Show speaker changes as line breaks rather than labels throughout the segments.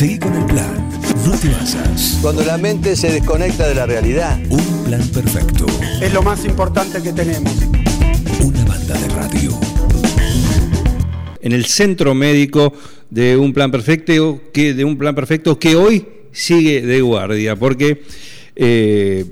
Seguí con el plan. No te basas.
Cuando la mente se desconecta de la realidad.
Un plan perfecto.
Es lo más importante que tenemos.
Una banda de radio.
En el centro médico de un plan perfecto que, de un plan perfecto que hoy sigue de guardia, porque eh,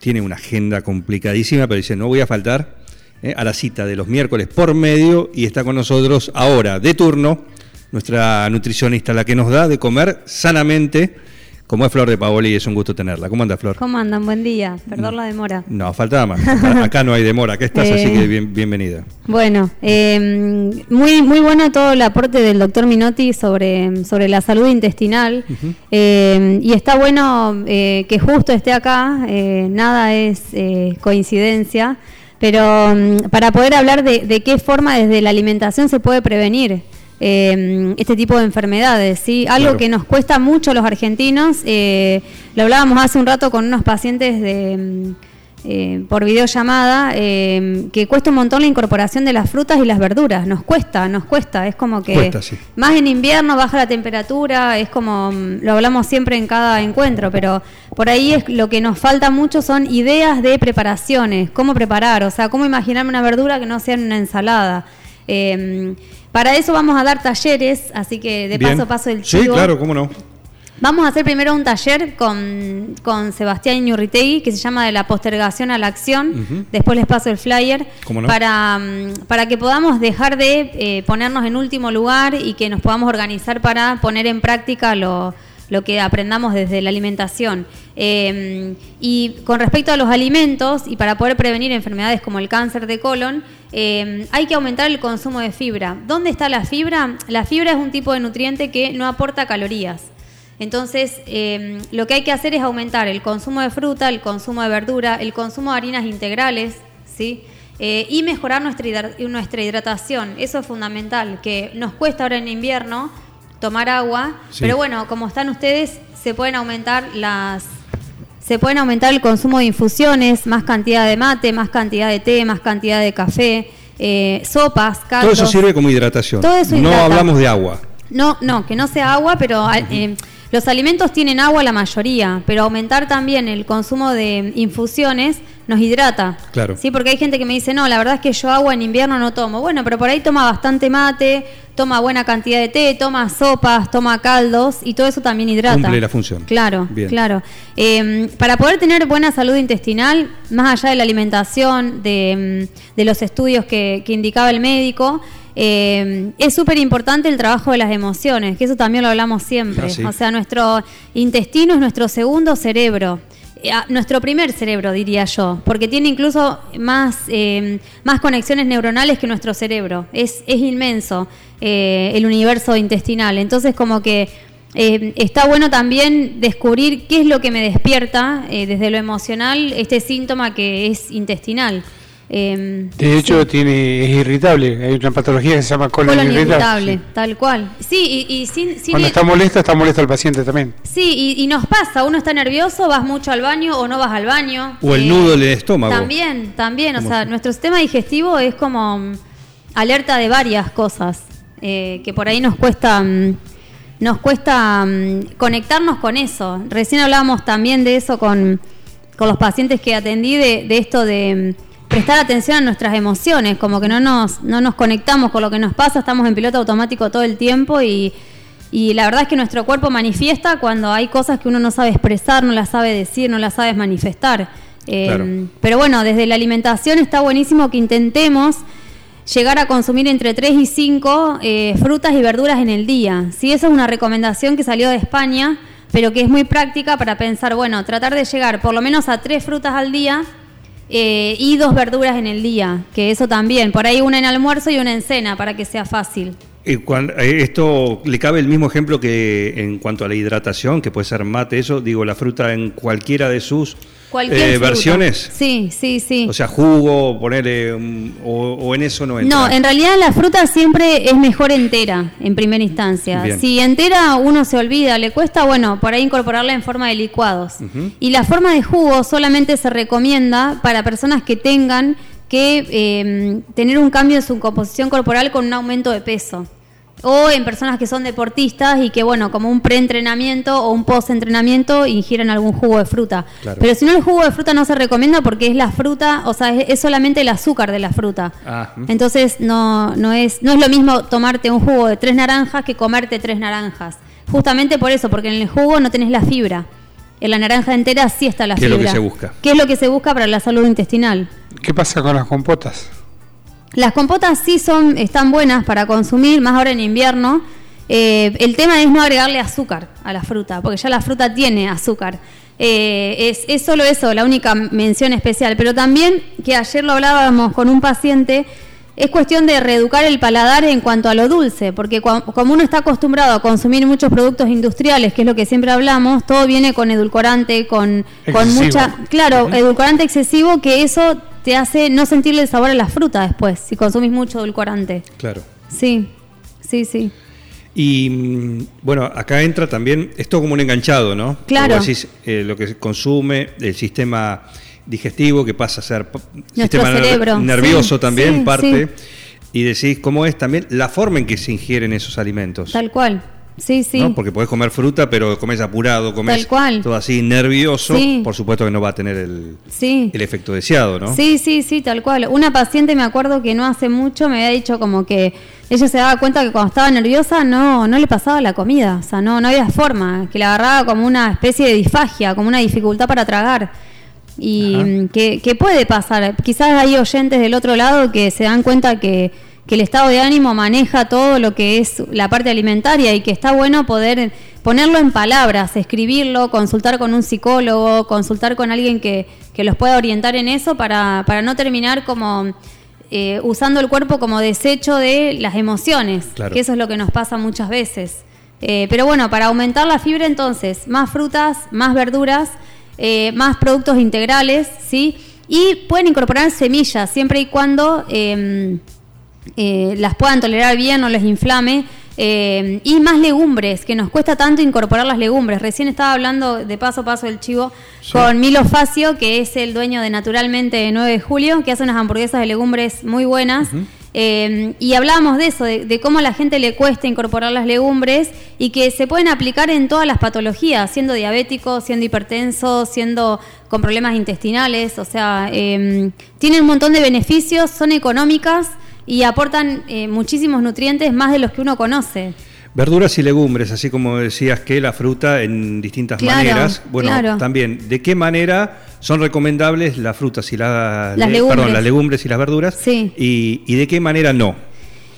tiene una agenda complicadísima, pero dice, no voy a faltar eh, a la cita de los miércoles por medio y está con nosotros ahora de turno nuestra nutricionista, la que nos da de comer sanamente, como es Flor de Paoli y es un gusto tenerla. ¿Cómo anda Flor?
¿Cómo andan? Buen día. Perdón la demora.
No, faltaba más. Acá no hay demora, acá estás, así que bienvenida.
Bueno, eh, muy, muy bueno todo el aporte del doctor Minotti sobre, sobre la salud intestinal. Eh, y está bueno eh, que justo esté acá, nada es coincidencia, pero mm, para poder hablar de, de qué forma desde la alimentación se puede prevenir eh, este tipo de enfermedades, ¿sí? Algo que nos cuesta mucho a los argentinos, eh, lo hablábamos hace un rato con unos pacientes de, mm, eh, por videollamada, que cuesta un montón la incorporación de las frutas y las verduras, nos cuesta, nos cuesta, es como que más en invierno baja la temperatura, es como, mm, lo hablamos siempre en cada encuentro, pero por ahí es lo que nos falta mucho son ideas de preparaciones, cómo preparar, o sea, cómo imaginarme una verdura que no sea en una ensalada. Para eso vamos a dar talleres, así que de paso paso el chivo.
Sí, claro, cómo no.
Vamos a hacer primero un taller con, con Sebastián Iñurritegui que se llama de la postergación a la acción. Después les paso el flyer
¿Cómo no?
para, mm, para que podamos dejar de eh, ponernos en último lugar y que nos podamos organizar para poner en práctica lo, lo que aprendamos desde la alimentación. Eh, y con respecto a los alimentos, y para poder prevenir enfermedades como el cáncer de colon, eh, hay que aumentar el consumo de fibra. ¿Dónde está la fibra? La fibra es un tipo de nutriente que no aporta calorías. Entonces, eh, lo que hay que hacer es aumentar el consumo de fruta, el consumo de verdura, el consumo de harinas integrales, ¿sí? Eh, y mejorar nuestra, nuestra hidratación. Eso es fundamental, que nos cuesta ahora en invierno tomar agua, pero bueno, como están ustedes, se pueden aumentar las se pueden aumentar el consumo de infusiones, más cantidad de mate, más cantidad de té, más cantidad de café, eh, sopas, caldos.
Todo eso sirve como hidratación. Todo eso no hablamos de agua.
No, no, que no sea agua, pero eh, los alimentos tienen agua la mayoría, pero aumentar también el consumo de infusiones nos hidrata.
Claro.
Sí, porque hay gente que me dice, no, la verdad es que yo agua en invierno no tomo. Bueno, pero por ahí toma bastante mate, toma buena cantidad de té, toma sopas, toma caldos y todo eso también hidrata.
Cumple la función.
Claro, claro. Em, para poder tener buena salud intestinal, más allá de la alimentación, de, em, los estudios que, indicaba el médico, em, es súper importante el trabajo de las emociones, que eso también lo hablamos siempre. Ah, o sea, nuestro intestino es nuestro segundo cerebro. Eh, nuestro primer cerebro, diría yo, porque tiene incluso más, eh, más conexiones neuronales que nuestro cerebro. Es, es inmenso eh, el universo intestinal. Entonces, como que está bueno también descubrir qué es lo que me despierta desde lo emocional este síntoma que es intestinal.
Em, de hecho, tiene, es irritable. Hay una patología que se llama colon, irritable.
Tal cual. Sí, y,
Cuando está molesta, está molesto el paciente también.
Sí, y, nos pasa. Uno está nervioso, vas mucho al baño o no vas al baño.
O el nudo del estómago.
También, también. O sea, nuestro sistema digestivo es como mm, alerta de varias cosas eh, que por ahí nos cuesta. Mm, nos cuesta mm, conectarnos con eso. Recién hablábamos también de eso con, los pacientes que atendí, de esto de prestar atención a nuestras emociones, como que no nos, no nos conectamos con lo que nos pasa, estamos en piloto automático todo el tiempo y, la verdad es que nuestro cuerpo manifiesta cuando hay cosas que uno no sabe expresar, no las sabe decir, no las sabe manifestar. Eh, pero bueno, desde la alimentación está buenísimo que intentemos llegar a consumir entre 3 y 5 eh, frutas y verduras en el día. ¿sí? Esa es una recomendación que salió de España, pero que es muy práctica para pensar, bueno, tratar de llegar por lo menos a 3 frutas al día eh, y dos verduras en el día, que eso también, por ahí una en almuerzo y una en cena para que sea fácil.
Eh, esto le cabe el mismo ejemplo que en cuanto a la hidratación, que puede ser mate, eso, digo, la fruta en cualquiera de sus eh, versiones.
Sí, sí, sí.
O sea, jugo, ponerle, o, en eso no entra.
No, en realidad la fruta siempre es mejor entera, en primera instancia. Si entera uno se olvida, le cuesta, bueno, por ahí incorporarla en forma de licuados. Y la forma de jugo solamente se recomienda para personas que tengan que em, tener un cambio en su composición corporal con un aumento de peso. O en personas que son deportistas y que, bueno, como un preentrenamiento o un post-entrenamiento ingieren algún jugo de fruta. Pero si no, el jugo de fruta no se recomienda porque es la fruta, o sea, es, solamente el azúcar de la fruta. Ah, Entonces, no, no, es, no es lo mismo tomarte un jugo de tres naranjas que comerte tres naranjas. Justamente por eso, porque en el jugo no tenés la fibra. En la naranja entera sí está la fibra.
¿Qué es lo que se busca?
¿Qué es lo que se busca para la salud intestinal?
¿Qué pasa con las compotas?
Las compotas sí son, están buenas para consumir, más ahora en invierno. Eh, el tema es no agregarle azúcar a la fruta, porque ya la fruta tiene azúcar. Eh, es, solo eso, la única mención especial. Pero también, que ayer lo hablábamos con un paciente, es cuestión de reeducar el paladar en cuanto a lo dulce, porque como uno está acostumbrado a consumir muchos productos industriales, que es lo que siempre hablamos, todo viene con edulcorante, con, con mucha... Claro, edulcorante excesivo, que eso te hace no sentirle el sabor a la fruta después, si consumís mucho edulcorante.
Claro.
Sí, sí, sí.
Y mm, bueno, acá entra también, esto como un enganchado, ¿no?
Claro.
Eh, lo que se consume, el sistema digestivo que pasa a ser
sistema
nervioso también, parte. Y decís cómo es también la forma en que se ingieren esos alimentos.
Tal cual. Sí, sí.
Porque podés comer fruta, pero comes apurado, comes todo así nervioso, por supuesto que no va a tener el, el efecto deseado, ¿no?
Sí, sí, sí, tal cual. Una paciente me acuerdo que no hace mucho me había dicho como que ella se daba cuenta que cuando estaba nerviosa no, no le pasaba la comida, o sea, no, no había forma, que la agarraba como una especie de disfagia, como una dificultad para tragar. Y que, que puede pasar. Quizás hay oyentes del otro lado que se dan cuenta que que el estado de ánimo maneja todo lo que es la parte alimentaria y que está bueno poder ponerlo en palabras, escribirlo, consultar con un psicólogo, consultar con alguien que, los pueda orientar en eso para, para no terminar como eh, usando el cuerpo como desecho de las emociones, que eso es lo que nos pasa muchas veces. Eh, pero bueno, para aumentar la fibra entonces, más frutas, más verduras, eh, más productos integrales, ¿sí? Y pueden incorporar semillas siempre y cuando em, eh, las puedan tolerar bien, no les inflame. Eh, y más legumbres, que nos cuesta tanto incorporar las legumbres. Recién estaba hablando de paso a paso del chivo con Milo Facio, que es el dueño de Naturalmente 9 de Julio, que hace unas hamburguesas de legumbres muy buenas. Eh, y hablábamos de eso, de, cómo a la gente le cuesta incorporar las legumbres y que se pueden aplicar en todas las patologías, siendo diabético, siendo hipertenso, siendo con problemas intestinales. O sea, tienen un montón de beneficios, son económicas y aportan eh, muchísimos nutrientes más de los que uno conoce.
Verduras y legumbres, así como decías que la fruta en distintas maneras. Bueno, también, ¿de qué manera son recomendables las frutas y las legumbres. Perdón, las legumbres y las verduras?
Sí.
Y, de qué manera no?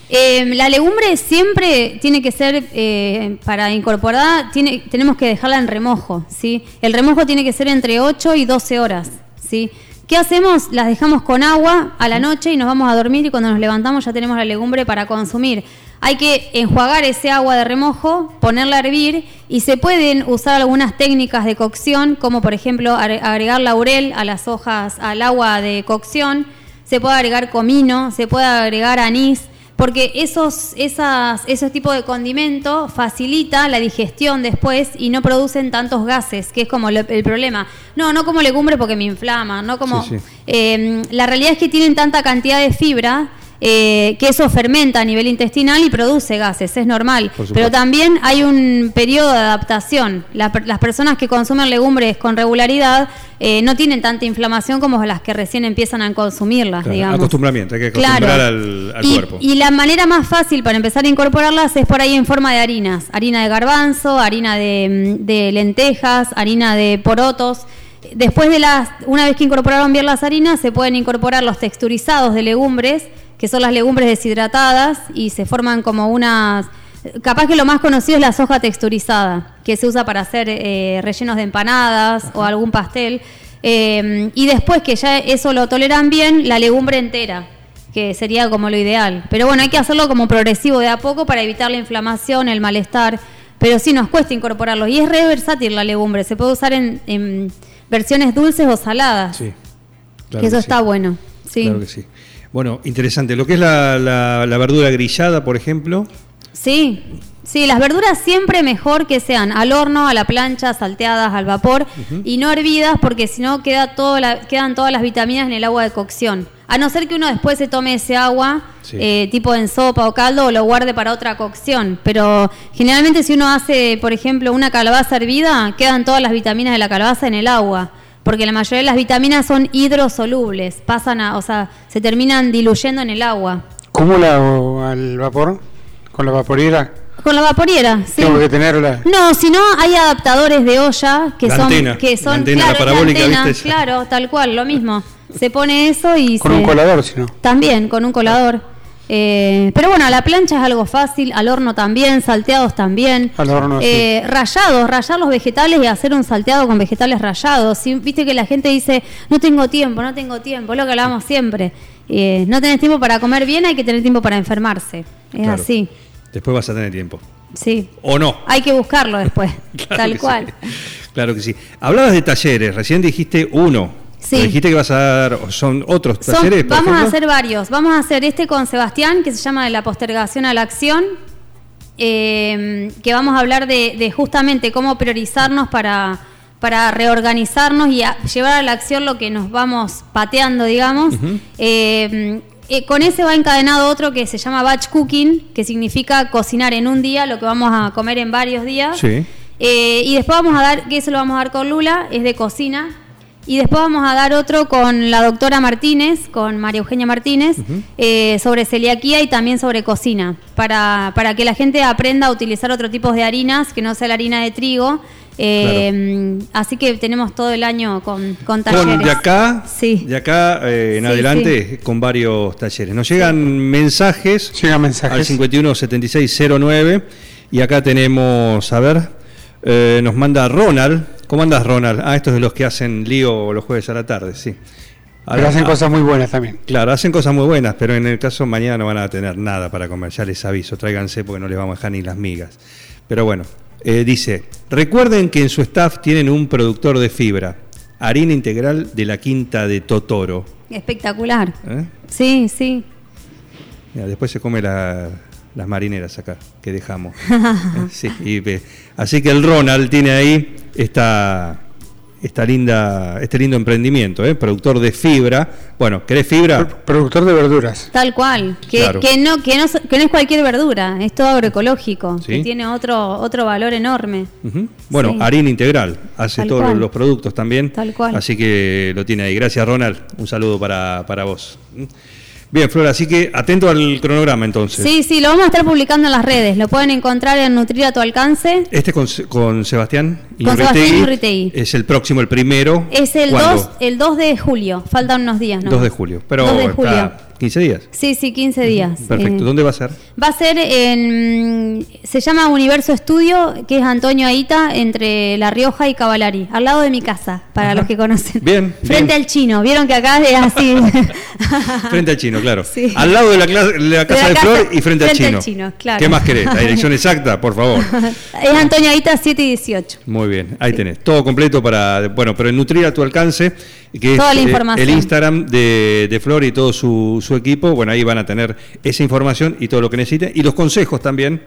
Eh, la legumbre siempre tiene que ser, eh, para incorporar, tiene, tenemos que dejarla en remojo, ¿sí? El remojo tiene que ser entre 8 y 12 horas, ¿sí? ¿Qué hacemos? Las dejamos con agua a la noche y nos vamos a dormir y cuando nos levantamos ya tenemos la legumbre para consumir. Hay que enjuagar ese agua de remojo, ponerla a hervir y se pueden usar algunas técnicas de cocción, como por ejemplo agregar laurel a las hojas, al agua de cocción, se puede agregar comino, se puede agregar anís, porque esos, esas, esos tipos de condimento facilita la digestión después y no producen tantos gases, que es como el problema. No, no como legumbre porque me inflama, no como... Em, la realidad es que tienen tanta cantidad de fibra eh, que eso fermenta a nivel intestinal y produce gases, es normal. Pero también hay un periodo de adaptación. las personas que consumen legumbres con regularidad eh, no tienen tanta inflamación como las que recién empiezan a consumirlas, digamos.
Acostumbramiento, hay que acostumbrar al, cuerpo.
Y la manera más fácil para empezar a incorporarlas es por ahí en forma de harinas. Harina de garbanzo, harina de, de lentejas, harina de porotos. Después de las, una vez que incorporaron bien las harinas, se pueden incorporar los texturizados de legumbres que son las legumbres deshidratadas y se forman como unas... Capaz que lo más conocido es la soja texturizada, que se usa para hacer eh, rellenos de empanadas o algún pastel. Eh, y después que ya eso lo toleran bien, la legumbre entera, que sería como lo ideal. Pero bueno, hay que hacerlo como progresivo de a poco para evitar la inflamación, el malestar. Pero sí nos cuesta incorporarlo. Y es re versátil la legumbre, se puede usar en, versiones dulces o saladas. Sí. que eso está bueno. Sí.
Claro que sí. Bueno, interesante. Lo que es la, la, verdura grillada, por ejemplo.
Sí, Sí, las verduras siempre mejor que sean al horno, a la plancha, salteadas, al vapor y no hervidas porque si no queda todo quedan todas las vitaminas en el agua de cocción. A no ser que uno después se tome ese agua, eh, tipo en sopa o caldo, o lo guarde para otra cocción. Pero generalmente si uno hace, por ejemplo, una calabaza hervida, quedan todas las vitaminas de la calabaza en el agua. Porque la mayoría de las vitaminas son hidrosolubles, pasan a, o sea, se terminan diluyendo en el agua.
¿Cómo la al vapor? ¿Con la vaporiera?
Con la vaporiera, sí.
Tengo que tenerla.
No, si no, hay adaptadores de olla que son. que son
claro, parabólica,
claro, tal cual, lo mismo. Se pone eso y.
Con un colador, si no.
También, con un colador. Eh, pero bueno, a la plancha es algo fácil, al horno también, salteados también.
Al horno,
eh, Rayados, rayar los vegetales y hacer un salteado con vegetales rayados. Viste que la gente dice, no tengo tiempo, no tengo tiempo, lo que hablamos siempre. Eh, no tenés tiempo para comer bien, hay que tener tiempo para enfermarse. Es así.
Después vas a tener tiempo.
Sí.
¿O no?
Hay que buscarlo después, tal cual.
Claro que sí. Hablabas de talleres, recién dijiste uno. Sí. Dijiste que vas a dar, son otros talleres.
vamos a hacer varios. Vamos a hacer este con Sebastián, que se llama de la postergación a la acción, eh, que vamos a hablar de, justamente cómo priorizarnos para, para reorganizarnos y llevar a la acción lo que nos vamos pateando, digamos. Eh, con ese va encadenado otro que se llama batch cooking, que significa cocinar en un día lo que vamos a comer en varios días.
Sí.
Eh, y después vamos a dar, que eso lo vamos a dar con Lula, es de cocina. Y después vamos a dar otro con la doctora Martínez, con María Eugenia Martínez, eh, sobre celiaquía y también sobre cocina, para, para que la gente aprenda a utilizar otro tipo de harinas, que no sea la harina de trigo, eh, Así que tenemos todo el año con, con talleres.
de acá, de acá eh, en adelante con varios talleres. Nos llegan mensajes,
llegan mensajes
al 517609 y acá tenemos, a ver, eh, nos manda Ronald. ¿Cómo andas Ronald? Ah, estos de los que hacen lío los jueves a la tarde, sí.
pero hacen cosas muy buenas también.
Claro, hacen cosas muy buenas, pero en el caso mañana no van a tener nada para comer, ya les aviso, tráiganse porque no les vamos a dejar ni las migas. Pero bueno, eh, dice, recuerden que en su staff tienen un productor de fibra, harina integral de la quinta de Totoro.
Espectacular. ¿Eh? Sí, sí.
después se come las marineras acá, que dejamos. Así que el Ronald tiene ahí esta esta linda, este lindo emprendimiento, ¿eh? productor de fibra. Bueno, ¿querés fibra?
productor de verduras.
Tal cual, que, que, no, que, no, que no es cualquier verdura, es todo agroecológico, que tiene otro, otro valor enorme.
Bueno, harina integral, hace todos los productos también.
Tal cual.
Así que lo tiene ahí. Gracias, Ronald. Un saludo para, para vos. Bien, Flora, así que atento al cronograma entonces.
Sí, sí, lo vamos a estar publicando en las redes. Lo pueden encontrar en Nutrir a tu alcance.
Este con, con Sebastián
y Con Sebastián
Es el próximo, el primero.
Es el 2, el 2 de julio. Faltan unos días, ¿no?
2 de julio. Pero 2 de julio. 15 días.
Sí, sí, 15 días.
Perfecto. Eh, ¿Dónde va a ser?
Va a ser en. Se llama Universo Estudio, que es Antonio Aita, entre La Rioja y Cavalari, al lado de mi casa, para los que conocen.
Bien.
Frente al chino. Vieron que acá es así.
frente al chino, claro. Al lado de la, casa de, Flor y frente, al chino.
claro.
¿Qué más querés? La dirección exacta, por favor.
es Antonio Aita 7 y 18.
Muy bien, ahí tenés. Todo completo para. Bueno, pero nutrir a tu alcance que
Toda
es
la
eh,
información.
el Instagram de, de, Flor y todo su, su, equipo. Bueno, ahí van a tener esa información y todo lo que necesiten y los consejos también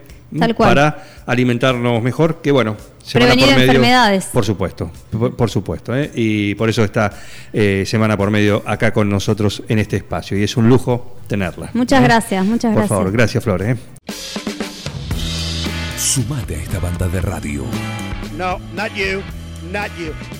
para alimentarnos mejor, que bueno,
semana Prevenir por medio, enfermedades.
Por supuesto, por, supuesto, ¿eh? y por eso está eh, semana por medio acá con nosotros en este espacio y es un lujo tenerla.
Muchas gracias, muchas
gracias. Por favor, gracias Flor. ¿eh?
Sumate a esta banda de radio.
No, not you. Not you.